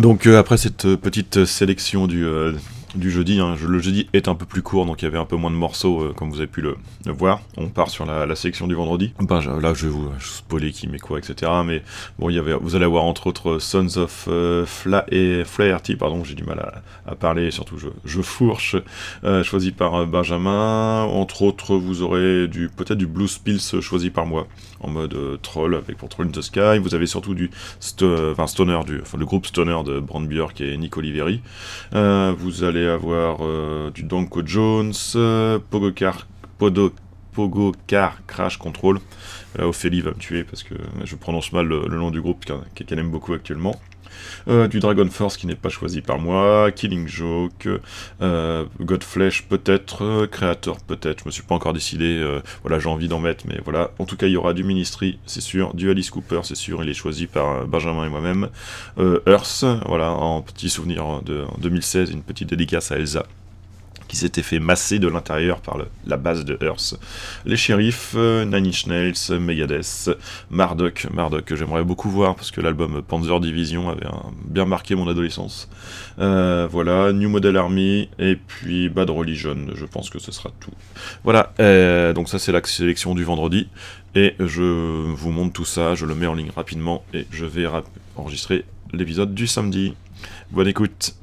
Donc euh, après cette petite sélection du, euh, du jeudi. Hein. Le jeudi est un peu plus court, donc il y avait un peu moins de morceaux, euh, comme vous avez pu le, voir. On part sur la, sélection du vendredi. Ben, là, je vais vous spoiler qui met quoi, etc. Mais bon, il y avait, vous allez avoir entre autres Sons of euh, Flaherty, pardon, j'ai du mal à, parler, surtout je, fourche, euh, choisi par Benjamin. Entre autres, vous aurez du peut-être du Blues Pills choisi par moi, en mode troll, avec pour Troll in the Sky. Vous avez surtout du Stoner, du, groupe Stoner de Brand Björk et Nick Oliveri. vous allez avoir euh, du Donko Jones, Pogo Car, Podo, Pogo Car Crash Control. Euh, Ophélie va me tuer parce que je prononce mal le, nom du groupe qu'elle aime beaucoup actuellement. Euh, du Dragon Force qui n'est pas choisi par moi, Killing Joke, euh, Godflesh peut-être, Creator peut-être, je me suis pas encore décidé, voilà j'ai envie d'en mettre, mais voilà, en tout cas il y aura du Ministry, c'est sûr, du Alice Cooper, c'est sûr, il est choisi par Benjamin et moi-même, Earth, voilà, en petit souvenir de 2016, une petite dédicace à Elsa qui s'était fait masser de l'intérieur par la base de Earth. Les shérifs, euh, Nine Inch Nails, Megadeth, Marduk, Marduk que j'aimerais beaucoup voir parce que l'album Panzer Division avait bien marqué mon adolescence. Euh, voilà, New Model Army et puis Bad Religion, je pense que ce sera tout. Voilà, euh, donc ça c'est la sélection du vendredi et je vous montre tout ça, je le mets en ligne rapidement et je vais enregistrer l'épisode du samedi. Bonne écoute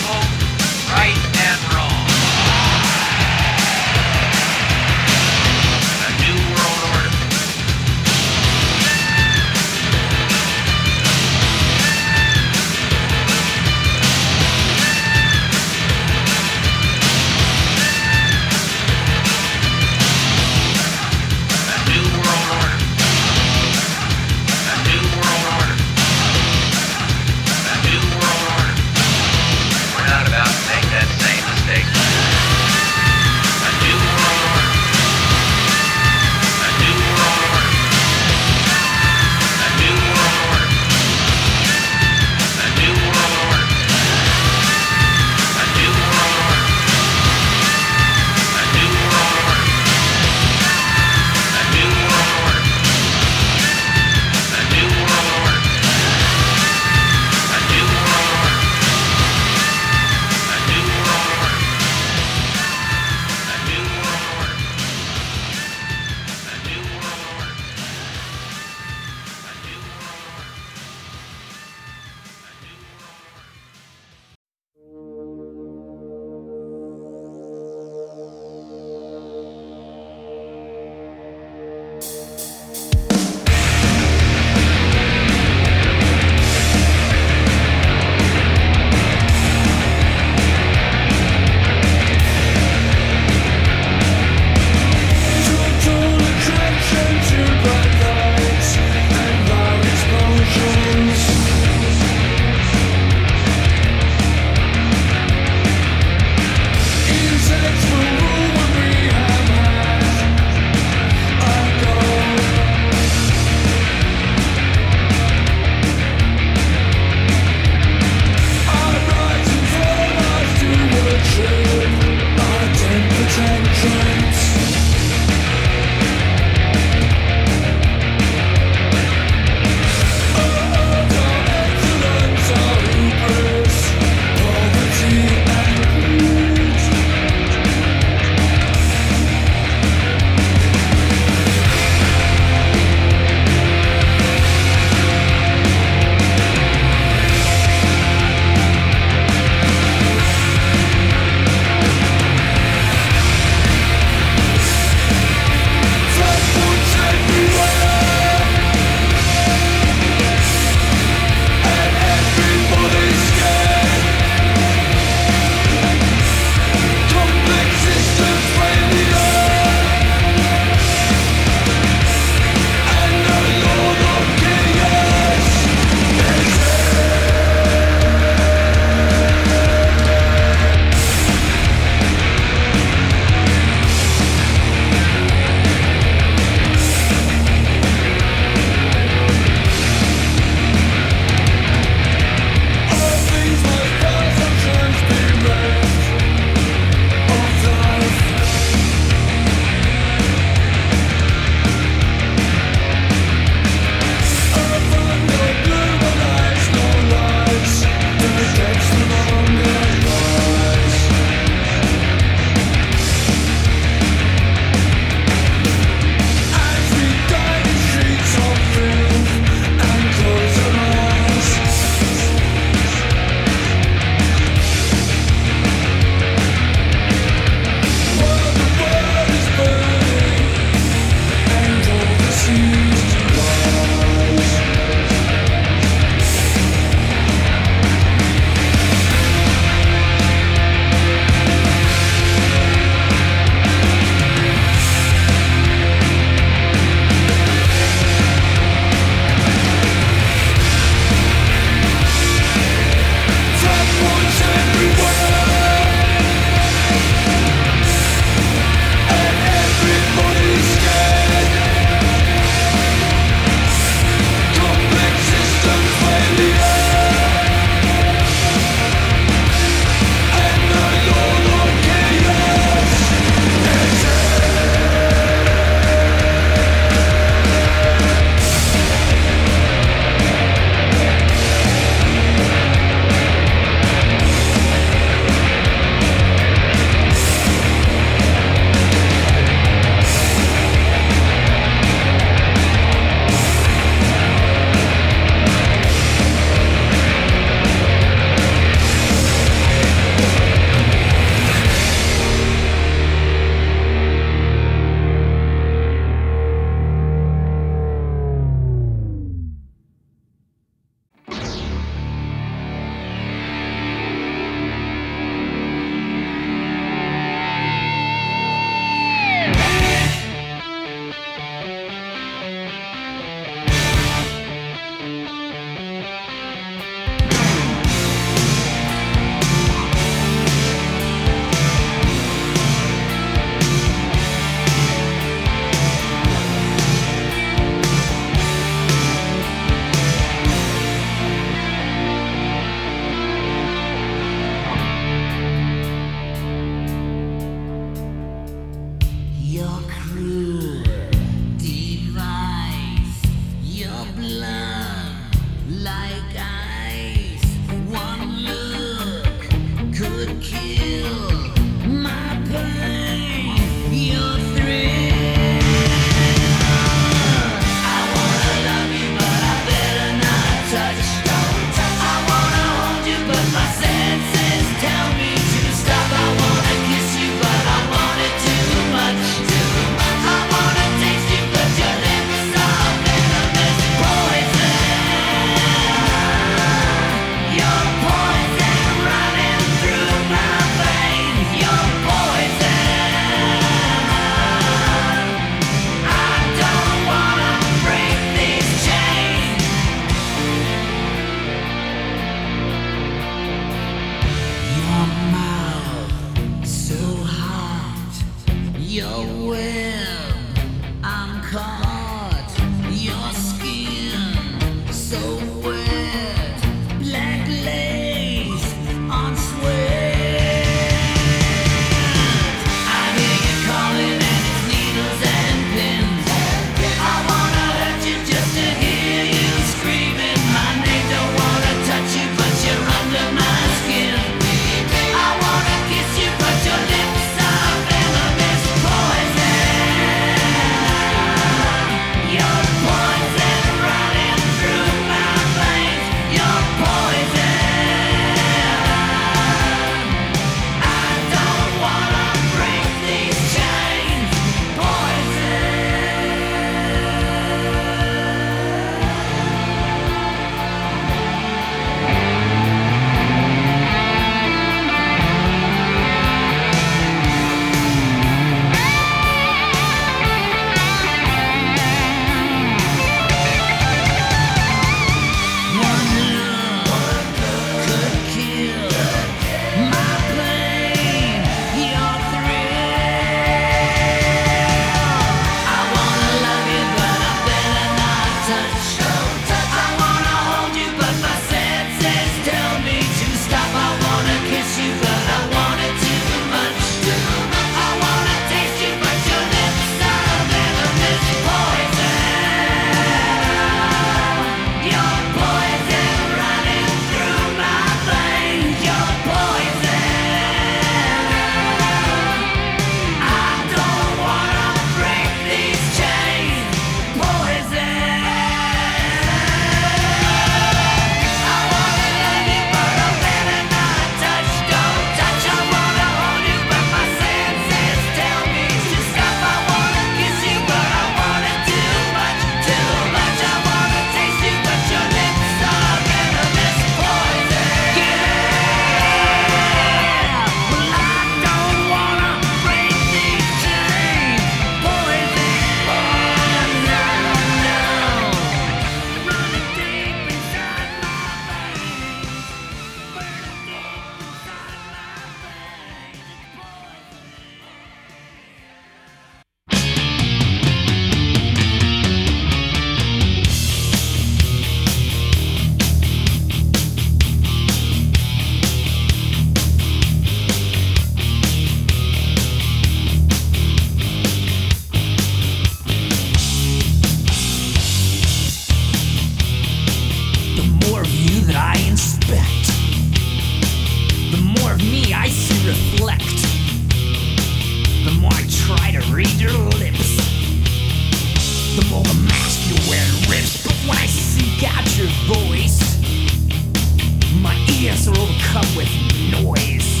are overcome with noise.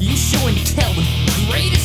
You show and tell the greatest.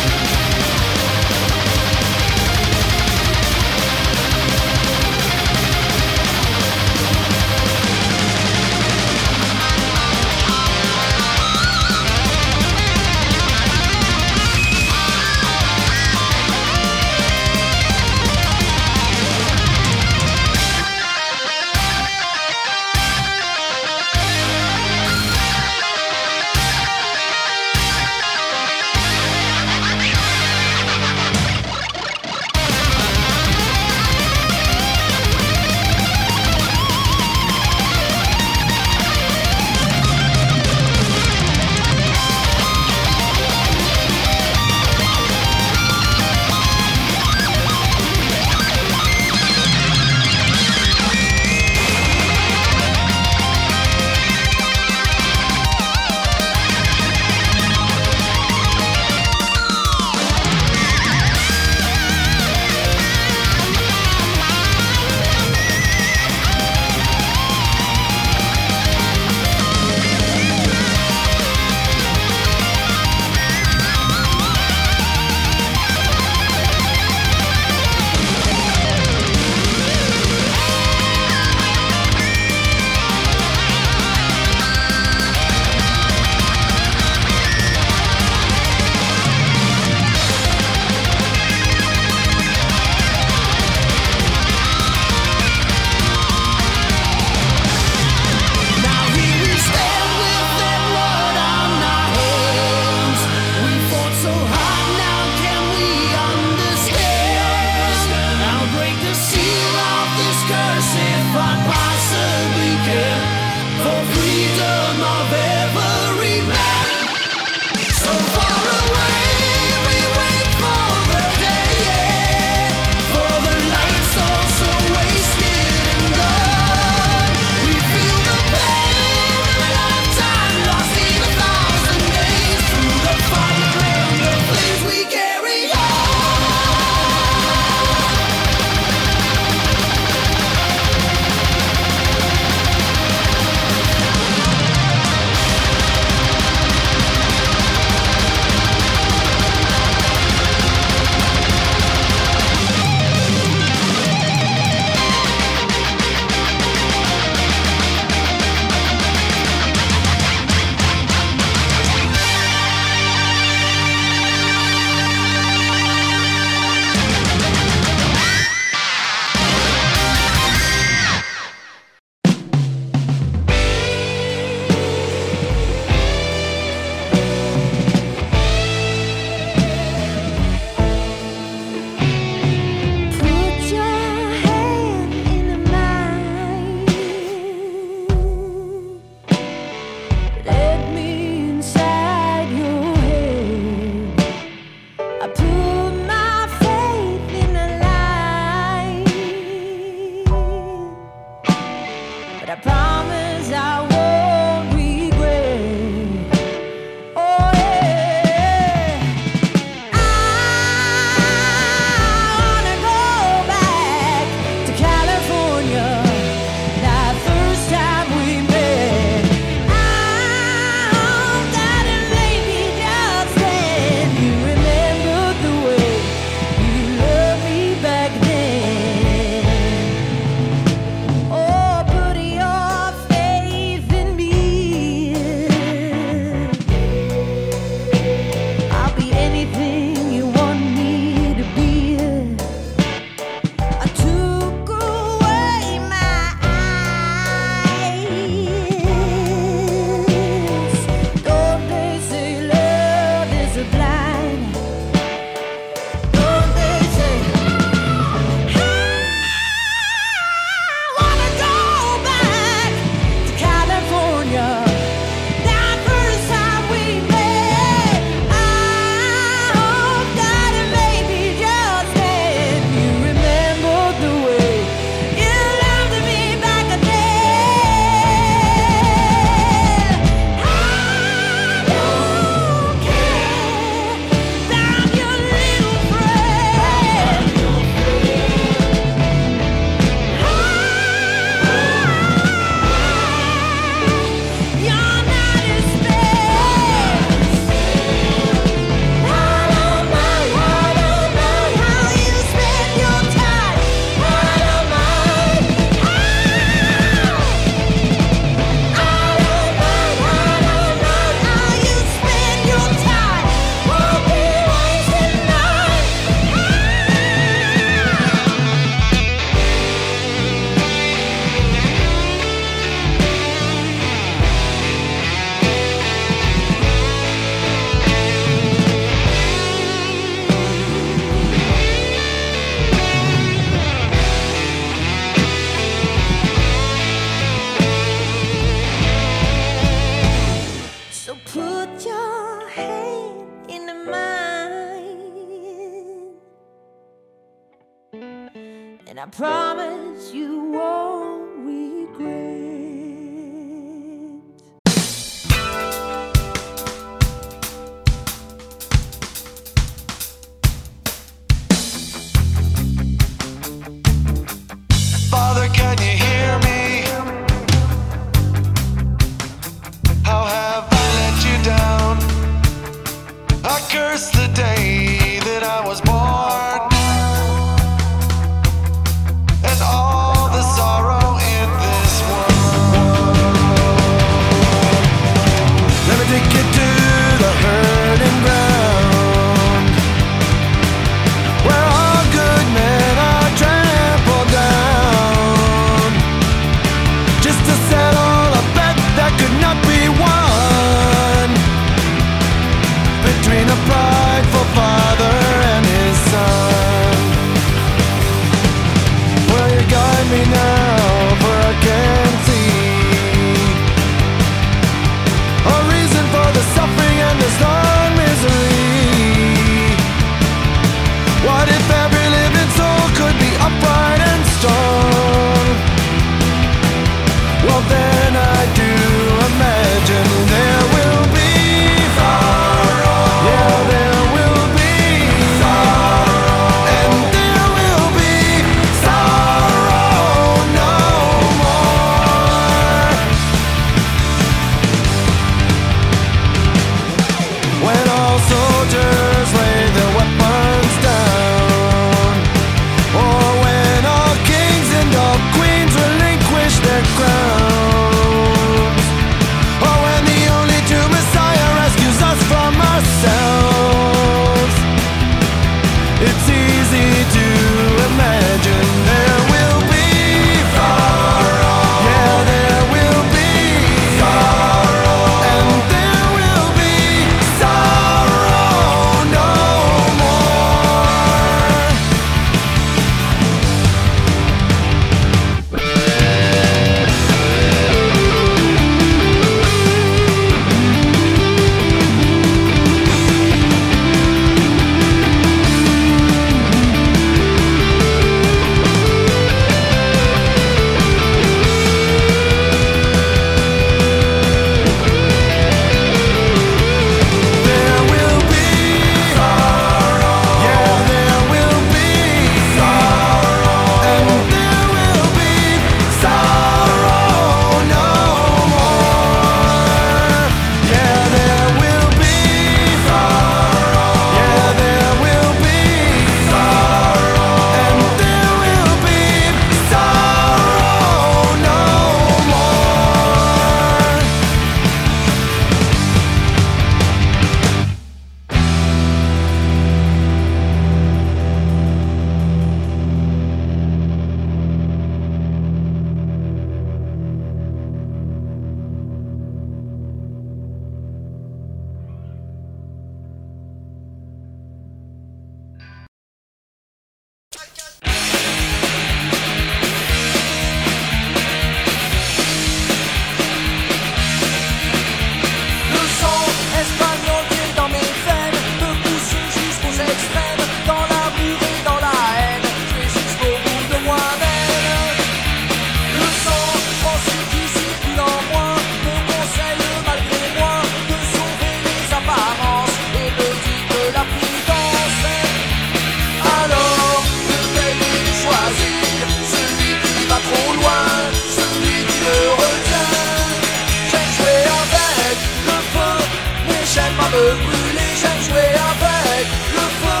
me brûler, j'aime jouer avec le feu.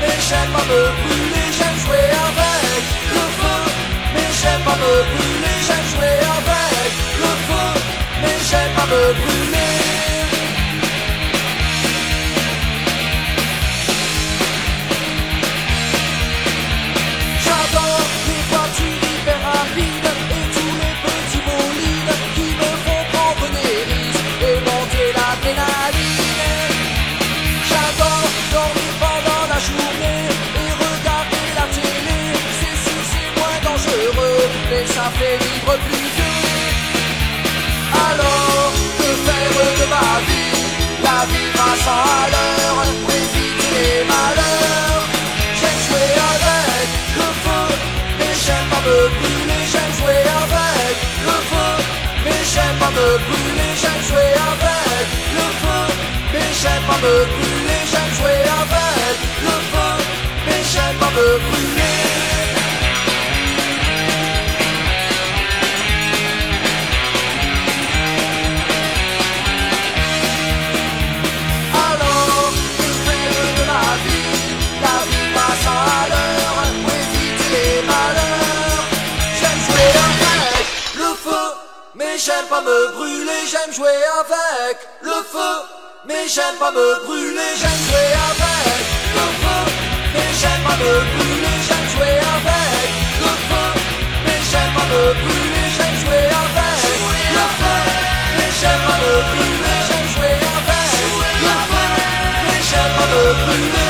Mais j'aime à me brûler, j'aime jouer avec le feu. Mais j'aime à me brûler, j'aime jouer avec le feu. Mais j'aime à me brûler. La vie passe à l'heure éviter les malheurs. J'aime jouer avec le feu, mais j'aime pas me brûler. J'aime jouer avec le feu, mais j'aime pas me brûler. J'aime jouer avec le feu, mais j'aime pas me brûler. J'aime jouer avec le feu, mais j'aime pas me brûler. Pas me brûler. J'aime jouer avec le feu, mais j'aime pas me brûler. J'aime jouer avec le feu, mais j'aime pas me brûler. J'aime jouer avec le feu, mais j'aime pas me brûler. J'aime jouer avec le feu, mais j'aime pas me brûler. J'aime jouer avec le feu, mais j'aime pas me brûler.